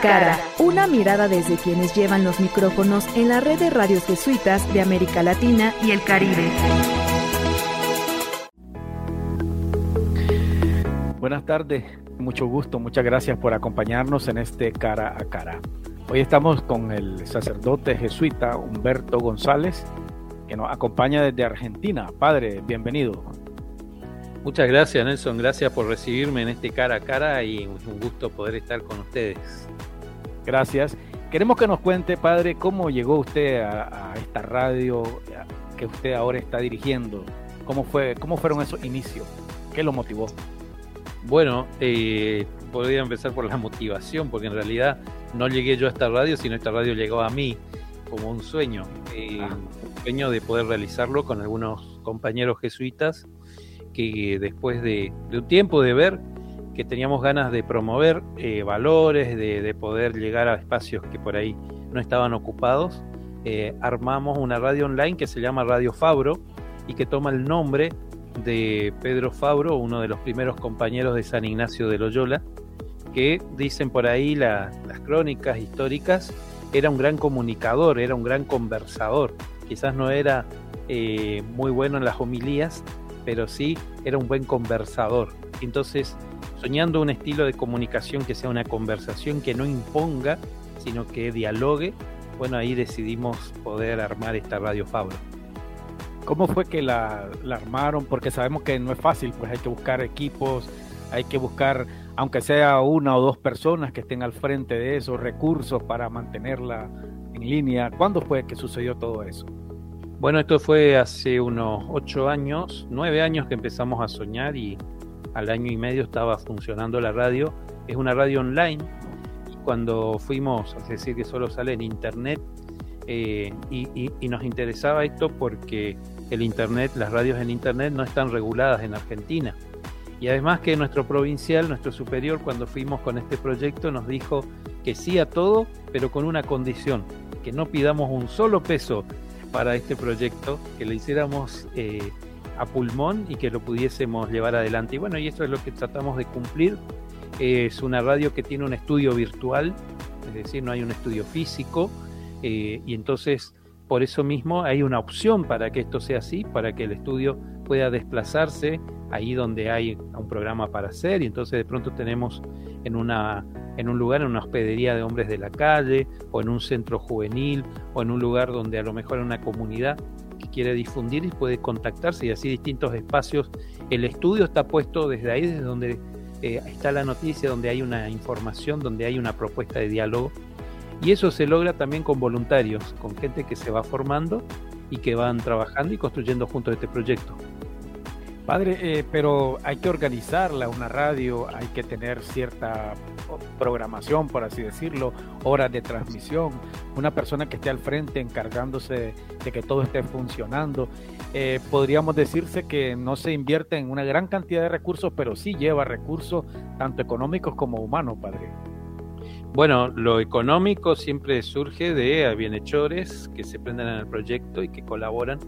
cara, una mirada desde quienes llevan los micrófonos en la red de radios jesuitas de América Latina y el Caribe. Buenas tardes, mucho gusto, muchas gracias por acompañarnos en este cara a cara. Hoy estamos con el sacerdote jesuita Humberto González, que nos acompaña desde Argentina. Padre, bienvenido. Muchas gracias Nelson, gracias por recibirme en este cara a cara y un gusto poder estar con ustedes. Gracias. Queremos que nos cuente, padre, cómo llegó usted a, esta radio que usted ahora está dirigiendo. ¿Cómo, fue, ¿Cómo fueron esos inicios? ¿Qué lo motivó? Bueno, eh, podría empezar por la motivación, porque en realidad no llegué yo a esta radio, sino esta radio llegó a mí como un sueño. Eh, ah. Un sueño de poder realizarlo con algunos compañeros jesuitas que después de, un tiempo de ver que teníamos ganas de promover eh, valores, de, poder llegar a espacios que por ahí no estaban ocupados, eh, armamos una radio online que se llama Radio Fabro y que toma el nombre de Pedro Fabro, uno de los primeros compañeros de San Ignacio de Loyola, que dicen por ahí las crónicas históricas, era un gran comunicador, era un gran conversador, quizás no era eh, muy bueno en las homilías, pero sí era un buen conversador. Entonces, soñando un estilo de comunicación que sea una conversación que no imponga, sino que dialogue, bueno, ahí decidimos poder armar esta Radio Fabro. ¿Cómo fue que la, armaron? Porque sabemos que no es fácil, pues hay que buscar equipos, hay que buscar, aunque sea una o dos personas que estén al frente de esos recursos para mantenerla en línea. ¿Cuándo fue que sucedió todo eso? Bueno, esto fue hace unos ocho años, nueve años que empezamos a soñar y al año y medio estaba funcionando la radio. Es una radio online. Cuando fuimos, es decir, que solo sale en internet, eh, y, nos interesaba esto porque el internet, las radios en internet no están reguladas en Argentina. Y además que nuestro provincial, nuestro superior, cuando fuimos con este proyecto, nos dijo que sí a todo, pero con una condición, que no pidamos un solo peso para este proyecto, que lo hiciéramos eh, a pulmón y que lo pudiésemos llevar adelante. Y bueno, y esto es lo que tratamos de cumplir. Es una radio que tiene un estudio virtual, es decir, no hay un estudio físico, eh, y entonces por eso mismo hay una opción para que esto sea así, para que el estudio pueda desplazarse ahí donde hay un programa para hacer, y entonces de pronto tenemos en una en un lugar, en una hospedería de hombres de la calle, o en un centro juvenil, o en un lugar donde a lo mejor hay una comunidad que quiere difundir y puede contactarse, y así distintos espacios. El estudio está puesto desde ahí, desde donde eh, está la noticia, donde hay una información, donde hay una propuesta de diálogo. Y eso se logra también con voluntarios, con gente que se va formando y que van trabajando y construyendo juntos este proyecto. Padre, eh, pero hay que organizarla, una radio, hay que tener cierta programación, por así decirlo, horas de transmisión, una persona que esté al frente encargándose de que todo esté funcionando. Eh, podríamos decirse que no se invierte en una gran cantidad de recursos, pero sí lleva recursos tanto económicos como humanos, Padre. Bueno, lo económico siempre surge de bienhechores que se prenden en el proyecto y que colaboran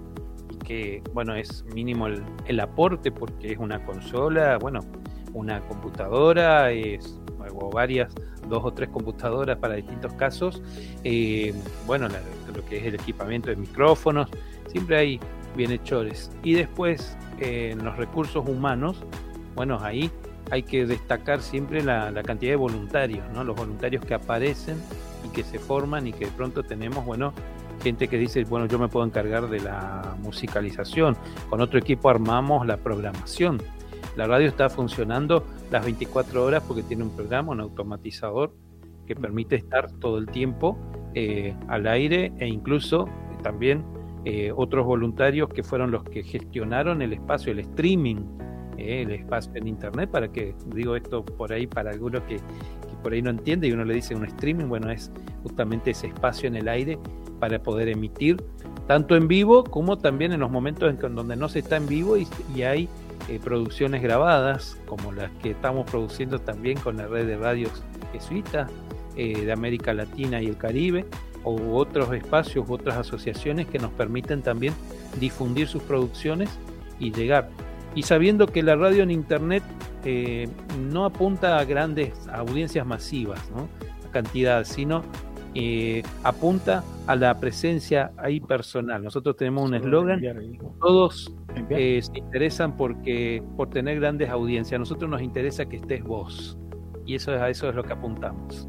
que, bueno, es mínimo el, aporte porque es una consola, bueno, una computadora, es, o varias, dos o tres computadoras para distintos casos, eh, bueno, lo que es el equipamiento de micrófonos, siempre hay bienhechores. Y después, en los recursos humanos, bueno, ahí hay que destacar siempre la, la, cantidad de voluntarios, ¿no? Los voluntarios que aparecen y que se forman y que de pronto tenemos, bueno, gente que dice, bueno, yo me puedo encargar de la musicalización, con otro equipo armamos la programación. La radio está funcionando las 24 horas porque tiene un programa, un automatizador que permite estar todo el tiempo eh, al aire e incluso también eh, otros voluntarios que fueron los que gestionaron el espacio, el streaming, eh, el espacio en internet, para que, digo esto por ahí para algunos que, que por ahí no entiende y uno le dice un streaming, bueno, es justamente ese espacio en el aire para poder emitir tanto en vivo como también en los momentos en donde no se está en vivo y, hay eh, producciones grabadas como las que estamos produciendo también con la red de radios jesuitas eh, de América Latina y el Caribe o otros espacios otras asociaciones que nos permiten también difundir sus producciones y llegar. Y sabiendo que la radio en Internet eh, no apunta a grandes audiencias masivas, ¿no? cantidad, sino apunta a la presencia ahí personal. Nosotros tenemos un eslogan, todos eh, se interesan porque por tener grandes audiencias, a nosotros nos interesa que estés vos y eso es a eso es lo que apuntamos.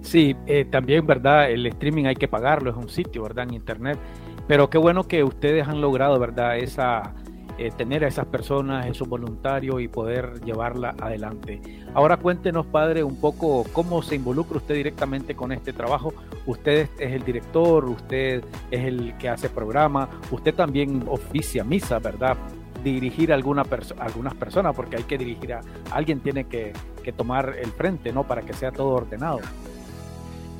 Sí, eh, también, ¿verdad? El streaming hay que pagarlo, es un sitio, ¿verdad? En internet. Pero qué bueno que ustedes han logrado, ¿verdad? Esa, eh, tener a esas personas, esos voluntarios y poder llevarla adelante. Ahora cuéntenos, padre, un poco cómo se involucra usted directamente con este trabajo. Usted es el director, usted es el que hace programa, usted también oficia misa, ¿verdad? dirigir a alguna algunas personas, porque hay que dirigir a alguien, tiene que, tomar el frente, ¿no? Para que sea todo ordenado.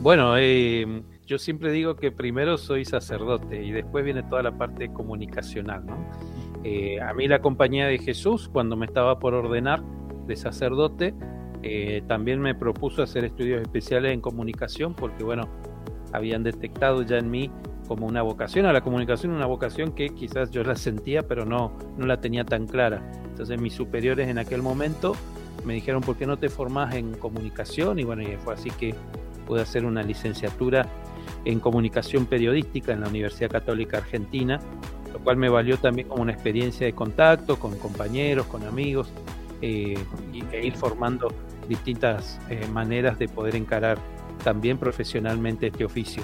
Bueno, eh, yo siempre digo que primero soy sacerdote y después viene toda la parte comunicacional, ¿no? Eh, a mí la compañía de Jesús, cuando me estaba por ordenar de sacerdote, eh, también me propuso hacer estudios especiales en comunicación porque, bueno, habían detectado ya en mí como una vocación a la comunicación, una vocación que quizás yo la sentía, pero no, no la tenía tan clara. Entonces mis superiores en aquel momento me dijeron, ¿por qué no te formás en comunicación? Y bueno, y fue así que pude hacer una licenciatura en comunicación periodística en la Universidad Católica Argentina lo cual me valió también como una experiencia de contacto con compañeros, con amigos, eh, e ir formando distintas eh, maneras de poder encarar también profesionalmente este oficio.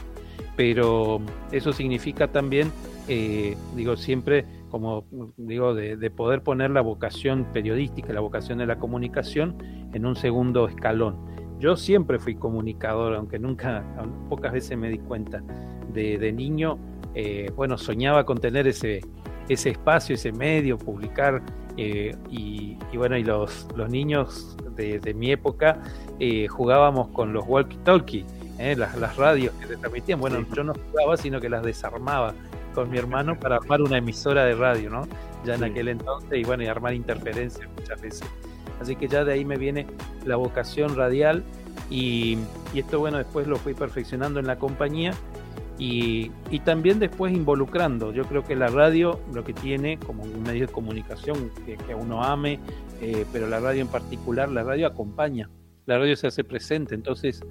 Pero eso significa también, eh, digo, siempre como digo, de, de, poder poner la vocación periodística, la vocación de la comunicación en un segundo escalón. Yo siempre fui comunicador, aunque nunca, pocas veces me di cuenta. De, de niño eh, bueno, soñaba con tener ese, ese espacio, ese medio, publicar. Eh, y, bueno, y los, los niños de, mi época eh, jugábamos con los walkie-talkie, las, las, radios que se transmitían. Bueno, yo no jugaba, sino que las desarmaba con mi hermano para armar una emisora de radio, ¿no? Ya en aquel entonces, y bueno, y armar interferencias muchas veces. Así que ya de ahí me viene la vocación radial y, y esto, bueno, después lo fui perfeccionando en la compañía y, también después involucrando. Yo creo que la radio lo que tiene como un medio de comunicación que, que uno ame, eh, pero la radio en particular, la radio acompaña, la radio se hace presente. Entonces,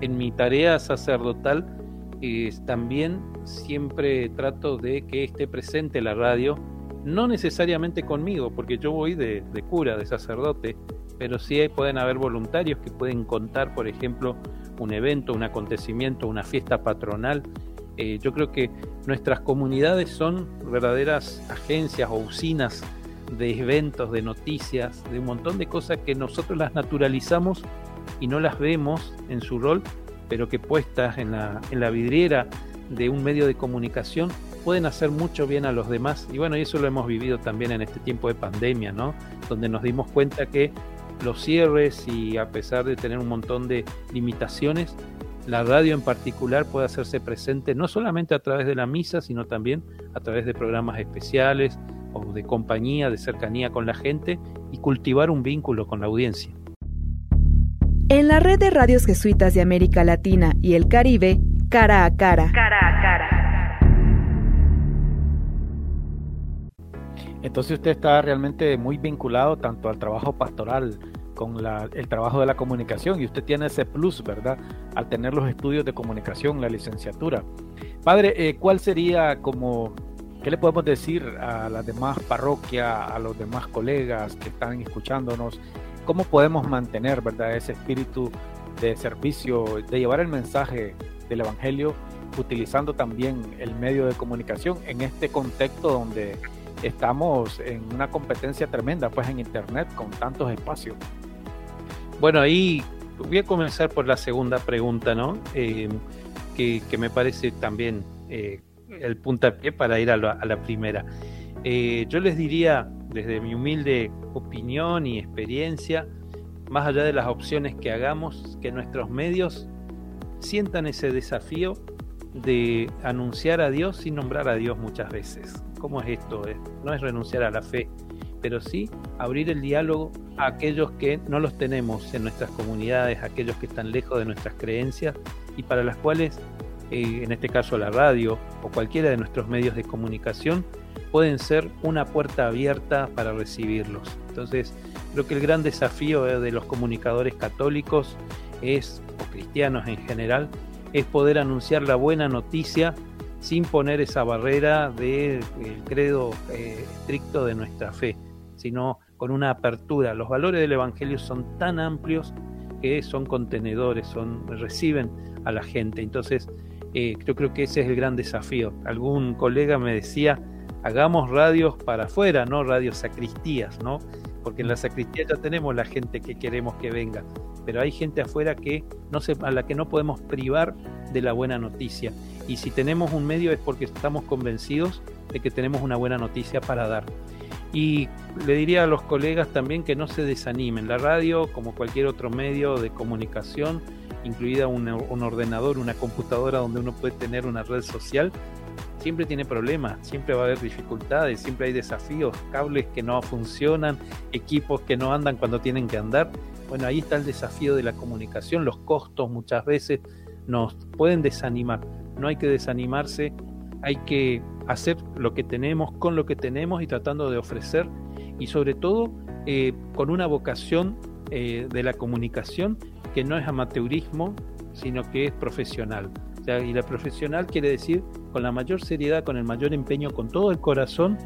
en mi tarea sacerdotal también siempre trato de que esté presente la radio, no necesariamente conmigo, porque yo voy de, de cura, de sacerdote, pero sí pueden haber voluntarios que pueden contar, por ejemplo, un evento, un acontecimiento, una fiesta patronal. Eh, yo creo que nuestras comunidades son verdaderas agencias o usinas de eventos, de noticias, de un montón de cosas que nosotros las naturalizamos y no las vemos en su rol, pero que puestas en la, en la vidriera de un medio de comunicación pueden hacer mucho bien a los demás. Y bueno, y eso lo hemos vivido también en este tiempo de pandemia, ¿no? Donde nos dimos cuenta que los cierres y a pesar de tener un montón de limitaciones, la radio en particular puede hacerse presente no solamente a través de la misa, sino también a través de programas especiales o de compañía, de cercanía con la gente y cultivar un vínculo con la audiencia. En la red de radios jesuitas de América Latina y el Caribe, cara a cara. Cara Entonces usted está realmente muy vinculado tanto al trabajo pastoral con el trabajo de la comunicación y usted tiene ese plus, ¿verdad? Al tener los estudios de comunicación, la licenciatura. Padre, eh, ¿cuál sería como, qué le podemos decir a las demás parroquias, a los demás colegas que están escuchándonos? ¿Cómo podemos mantener, ¿verdad? Ese espíritu de servicio, de llevar el mensaje del Evangelio utilizando también el medio de comunicación en este contexto donde estamos en una competencia tremenda, pues en Internet con tantos espacios. Bueno, ahí voy a comenzar por la segunda pregunta, ¿no? Eh, que, me parece también eh, el puntapié para ir a la, primera. Eh, yo les diría, desde mi humilde opinión y experiencia, más allá de las opciones que hagamos, que nuestros medios sientan ese desafío de anunciar a Dios sin nombrar a Dios muchas veces. ¿Cómo es esto? No es renunciar a la fe, pero sí abrir el diálogo a aquellos que no los tenemos en nuestras comunidades, aquellos que están lejos de nuestras creencias y para las cuales, eh, en este caso la radio o cualquiera de nuestros medios de comunicación, pueden ser una puerta abierta para recibirlos. Entonces, creo que el gran desafío de los comunicadores católicos es, o cristianos en general, es poder anunciar la buena noticia sin poner esa barrera del credo eh, estricto de nuestra fe, sino con una apertura. Los valores del Evangelio son tan amplios que son contenedores, son, reciben a la gente. Entonces, eh, yo creo que ese es el gran desafío. Algún colega me decía, hagamos radios para afuera, no radios sacristías, ¿no? Porque en la sacristía ya tenemos la gente que queremos que venga, pero hay gente afuera que no se, a la que no podemos privar de la buena noticia. Y si tenemos un medio es porque estamos convencidos de que tenemos una buena noticia para dar. Y le diría a los colegas también que no se desanimen. La radio, como cualquier otro medio de comunicación, incluida un, un ordenador, una computadora donde uno puede tener una red social, siempre tiene problemas, siempre va a haber dificultades, siempre hay desafíos, cables que no funcionan, equipos que no andan cuando tienen que andar. Bueno, ahí está el desafío de la comunicación, los costos muchas veces nos pueden desanimar. No hay que desanimarse, hay que hacer lo que tenemos con lo que tenemos y tratando de ofrecer y sobre todo eh, con una vocación eh, de la comunicación que no es amateurismo, sino que es profesional. y la profesional quiere decir con la mayor seriedad, con el mayor empeño, con todo el corazón,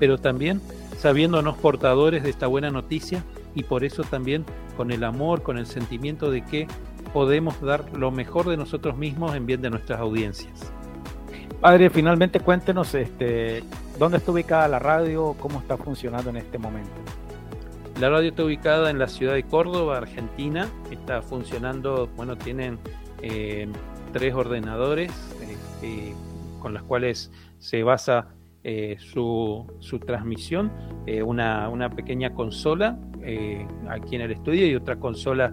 pero también sabiéndonos portadores de esta buena noticia y por eso también con el amor, con el sentimiento de que podemos dar lo mejor de nosotros mismos en bien de nuestras audiencias. Padre, finalmente cuéntenos este, dónde está ubicada la radio, cómo está funcionando en este momento. La radio está ubicada en la ciudad de Córdoba, Argentina. Está funcionando, bueno, tienen eh, tres ordenadores eh, con los cuales se basa eh, su, su, transmisión. Una, una, pequeña consola aquí en el estudio y otra consola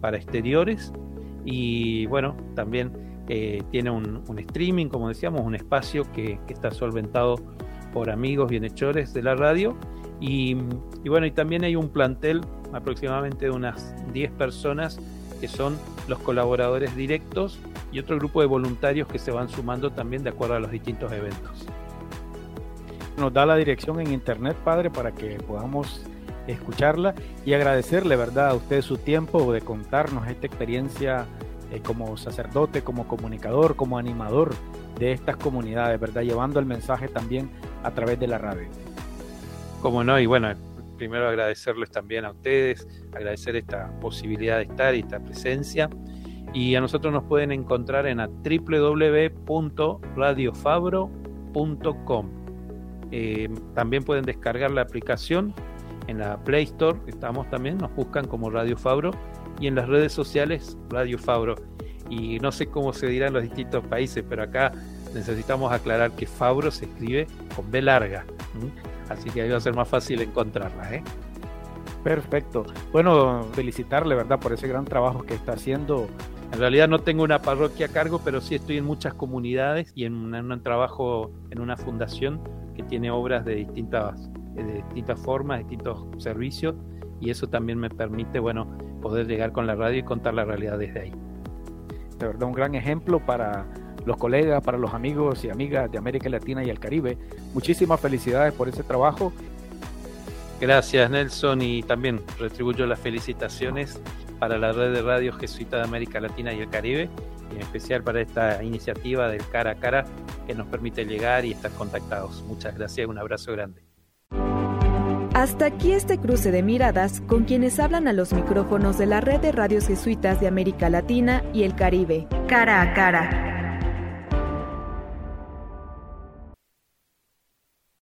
para exteriores. Y bueno, también eh, tiene un, streaming, como decíamos, un espacio que, está solventado por amigos bienhechores de la radio. Y, bueno, y también hay un plantel aproximadamente de unas 10 personas que son los colaboradores directos y otro grupo de voluntarios que se van sumando también de acuerdo a los distintos eventos. Nos da la dirección en internet, padre, para que podamos escucharla y agradecerle, ¿verdad?, a usted su tiempo de contarnos esta experiencia eh, como sacerdote, como comunicador, como animador de estas comunidades, ¿verdad? Llevando el mensaje también a través de la radio. Como no, y bueno, primero agradecerles también a ustedes, agradecer esta posibilidad de estar y esta presencia. Y a nosotros nos pueden encontrar en www.radiofabro.com. Eh, también pueden descargar la aplicación en la Play Store, estamos también, nos buscan como Radio Fabro y en las redes sociales Radio Fabro. Y no sé cómo se dirá en los distintos países, pero acá necesitamos aclarar que Fabro se escribe con B larga. Así que ahí va a ser más fácil encontrarla. ¿eh? Perfecto. Bueno, felicitarle, ¿verdad?, por ese gran trabajo que está haciendo. En realidad no tengo una parroquia a cargo, pero sí estoy en muchas comunidades y en, un trabajo en una fundación que tiene obras de distintas, de distintas formas, distintos servicios y eso también me permite, bueno, poder llegar con la radio y contar la realidad desde ahí. De verdad, un gran ejemplo para los colegas, para los amigos y amigas de América Latina y el Caribe. Muchísimas felicidades por ese trabajo. Gracias Nelson y también retribuyo las felicitaciones para la red de radio jesuita de América Latina y el Caribe y en especial para esta iniciativa del cara a cara que nos permite llegar y estar contactados. Muchas gracias, un abrazo grande. Hasta aquí este cruce de miradas con quienes hablan a los micrófonos de la red de radios jesuitas de América Latina y el Caribe, cara a cara